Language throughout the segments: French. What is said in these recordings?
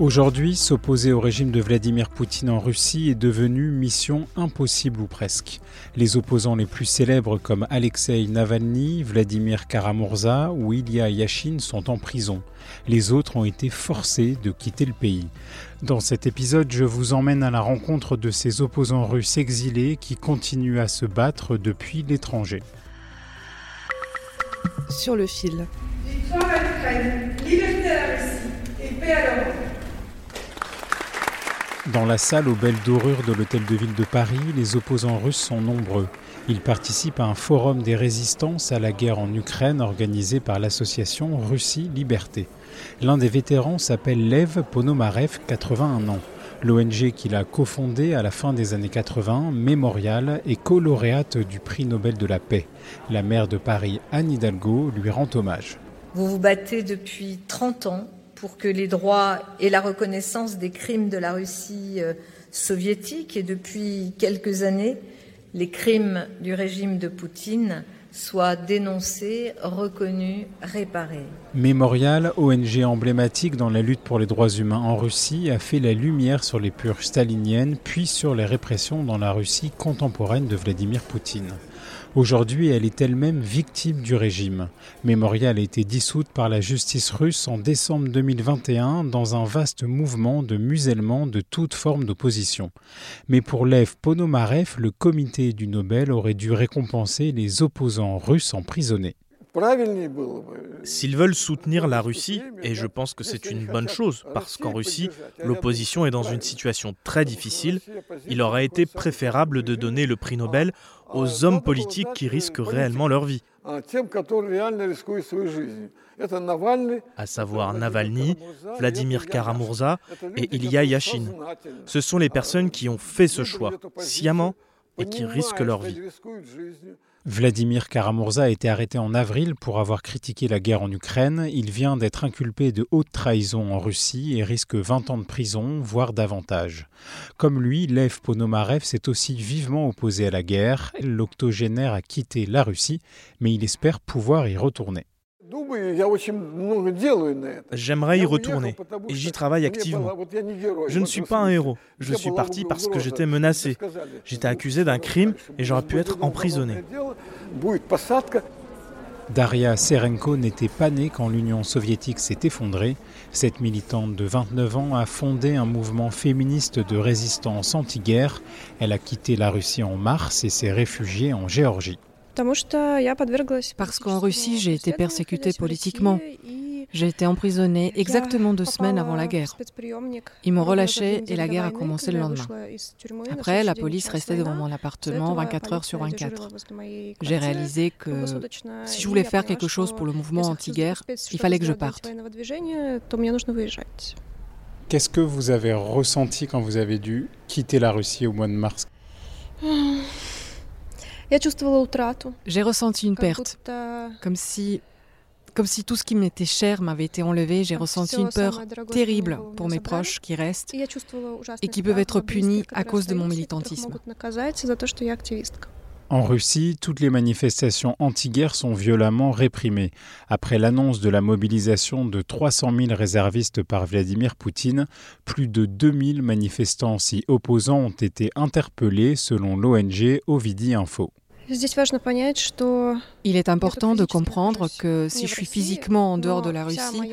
Aujourd'hui, s'opposer au régime de Vladimir Poutine en Russie est devenu mission impossible ou presque. Les opposants les plus célèbres comme Alexei Navalny, Vladimir Karamurza ou Ilya Yashin sont en prison. Les autres ont été forcés de quitter le pays. Dans cet épisode, je vous emmène à la rencontre de ces opposants russes exilés qui continuent à se battre depuis l'étranger. Sur le fil. Victoire à l'Ukraine, liberté à la Russie et paix à l'Europe. Dans la salle aux belles dorures de l'hôtel de ville de Paris, les opposants russes sont nombreux. Ils participent à un forum des résistances à la guerre en Ukraine organisé par l'association Russie Liberté. L'un des vétérans s'appelle Lev Ponomarev, 81 ans. L'ONG qu'il a cofondée à la fin des années 80, Mémorial, est co-lauréate du prix Nobel de la paix. La maire de Paris, Anne Hidalgo, lui rend hommage. Vous vous battez depuis 30 ans pour que les droits et la reconnaissance des crimes de la Russie euh, soviétique et depuis quelques années, les crimes du régime de Poutine soient dénoncés, reconnus, réparés. Mémorial, ONG emblématique dans la lutte pour les droits humains en Russie, a fait la lumière sur les purges staliniennes, puis sur les répressions dans la Russie contemporaine de Vladimir Poutine. Aujourd'hui, elle est elle-même victime du régime. Mémorial a été dissoute par la justice russe en décembre 2021 dans un vaste mouvement de musellement de toute forme d'opposition. Mais pour Lev Ponomarev, le comité du Nobel aurait dû récompenser les opposants russes emprisonnés. S'ils veulent soutenir la Russie, et je pense que c'est une bonne chose, parce qu'en Russie, l'opposition est dans une situation très difficile, il aurait été préférable de donner le prix Nobel aux hommes politiques qui risquent réellement leur vie, à savoir Navalny, Vladimir Karamurza et Ilya Yashin. Ce sont les personnes qui ont fait ce choix, sciemment, et qui risquent leur vie. Vladimir Karamurza a été arrêté en avril pour avoir critiqué la guerre en Ukraine. Il vient d'être inculpé de haute trahison en Russie et risque 20 ans de prison, voire davantage. Comme lui, Lev Ponomarev s'est aussi vivement opposé à la guerre. L'octogénaire a quitté la Russie, mais il espère pouvoir y retourner. J'aimerais y retourner et j'y travaille activement. Je ne suis pas un héros. Je suis parti parce que j'étais menacé. J'étais accusé d'un crime et j'aurais pu être emprisonné. Daria Serenko n'était pas née quand l'Union soviétique s'est effondrée. Cette militante de 29 ans a fondé un mouvement féministe de résistance anti-guerre. Elle a quitté la Russie en mars et s'est réfugiée en Géorgie. Parce qu'en Russie, j'ai été persécutée politiquement. J'ai été emprisonnée exactement deux semaines avant la guerre. Ils m'ont relâchée et la guerre a commencé le lendemain. Après, la police restait devant mon appartement 24 heures sur 24. J'ai réalisé que si je voulais faire quelque chose pour le mouvement anti-guerre, il fallait que je parte. Qu'est-ce que vous avez ressenti quand vous avez dû quitter la Russie au mois de mars? J'ai ressenti une perte, comme si, comme si tout ce qui m'était cher m'avait été enlevé. J'ai ressenti une peur terrible pour mes proches qui restent et qui peuvent être punis à cause de mon militantisme. En Russie, toutes les manifestations anti-guerre sont violemment réprimées. Après l'annonce de la mobilisation de 300 000 réservistes par Vladimir Poutine, plus de 2000 manifestants s'y opposant ont été interpellés selon l'ONG Ovidi Info. Il est important de comprendre que si je suis physiquement en dehors de la Russie,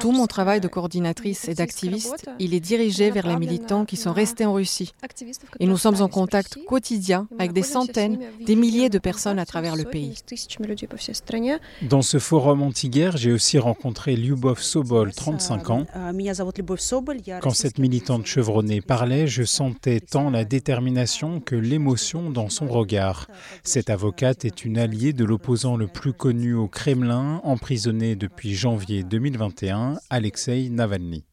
tout mon travail de coordinatrice et d'activiste, il est dirigé vers les militants qui sont restés en Russie. Et nous sommes en contact quotidien avec des centaines, des milliers de personnes à travers le pays. Dans ce forum anti-guerre, j'ai aussi rencontré Lyubov Sobol, 35 ans. Quand cette militante chevronnée parlait, je sentais tant la détermination que l'émotion dans son regard. Cette avocate est une alliée de l'opposant le plus connu au Kremlin, emprisonné depuis janvier 2021, Alexei Navalny.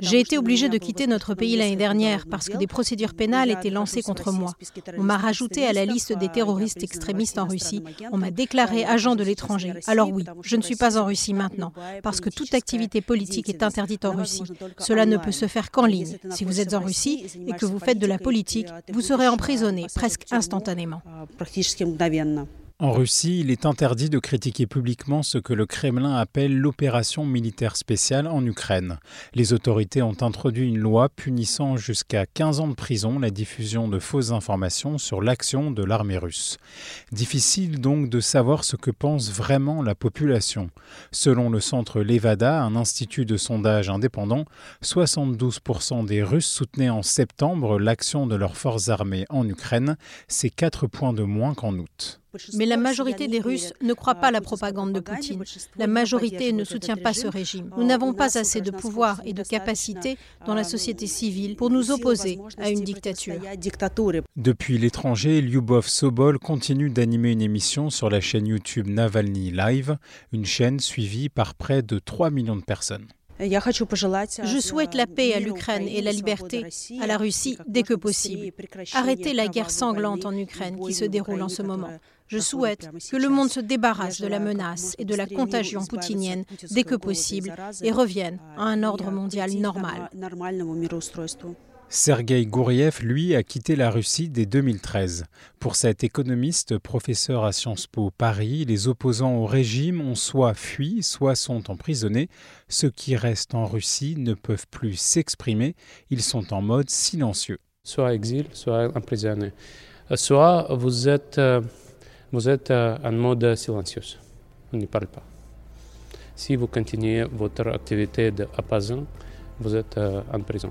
J'ai été obligée de quitter notre pays l'année dernière parce que des procédures pénales étaient lancées contre moi. On m'a rajouté à la liste des terroristes extrémistes en Russie. On m'a déclaré agent de l'étranger. Alors oui, je ne suis pas en Russie maintenant parce que toute activité politique est interdite en Russie. Cela ne peut se faire qu'en ligne. Si vous êtes en Russie et que vous faites de la politique, vous serez emprisonné presque instantanément. En Russie, il est interdit de critiquer publiquement ce que le Kremlin appelle l'opération militaire spéciale en Ukraine. Les autorités ont introduit une loi punissant jusqu'à 15 ans de prison la diffusion de fausses informations sur l'action de l'armée russe. Difficile donc de savoir ce que pense vraiment la population. Selon le centre Levada, un institut de sondage indépendant, 72% des Russes soutenaient en septembre l'action de leurs forces armées en Ukraine, c'est 4 points de moins qu'en août. Mais la majorité des Russes ne croit pas la propagande de Poutine. La majorité ne soutient pas ce régime. Nous n'avons pas assez de pouvoir et de capacité dans la société civile pour nous opposer à une dictature. Depuis l'étranger, Lyubov Sobol continue d'animer une émission sur la chaîne YouTube Navalny Live, une chaîne suivie par près de 3 millions de personnes. Je souhaite la paix à l'Ukraine et la liberté à la Russie dès que possible. Arrêtez la guerre sanglante en Ukraine qui se déroule en ce moment. Je souhaite que le monde se débarrasse de la menace et de la contagion poutinienne dès que possible et revienne à un ordre mondial normal. Sergei Gouriev, lui, a quitté la Russie dès 2013. Pour cet économiste, professeur à Sciences Po Paris, les opposants au régime ont soit fui, soit sont emprisonnés. Ceux qui restent en Russie ne peuvent plus s'exprimer, ils sont en mode silencieux. Soit exil, soit emprisonné. Soit vous êtes, euh, vous êtes euh, en mode silencieux, on ne parle pas. Si vous continuez votre activité d'appaisant, vous êtes euh, en prison.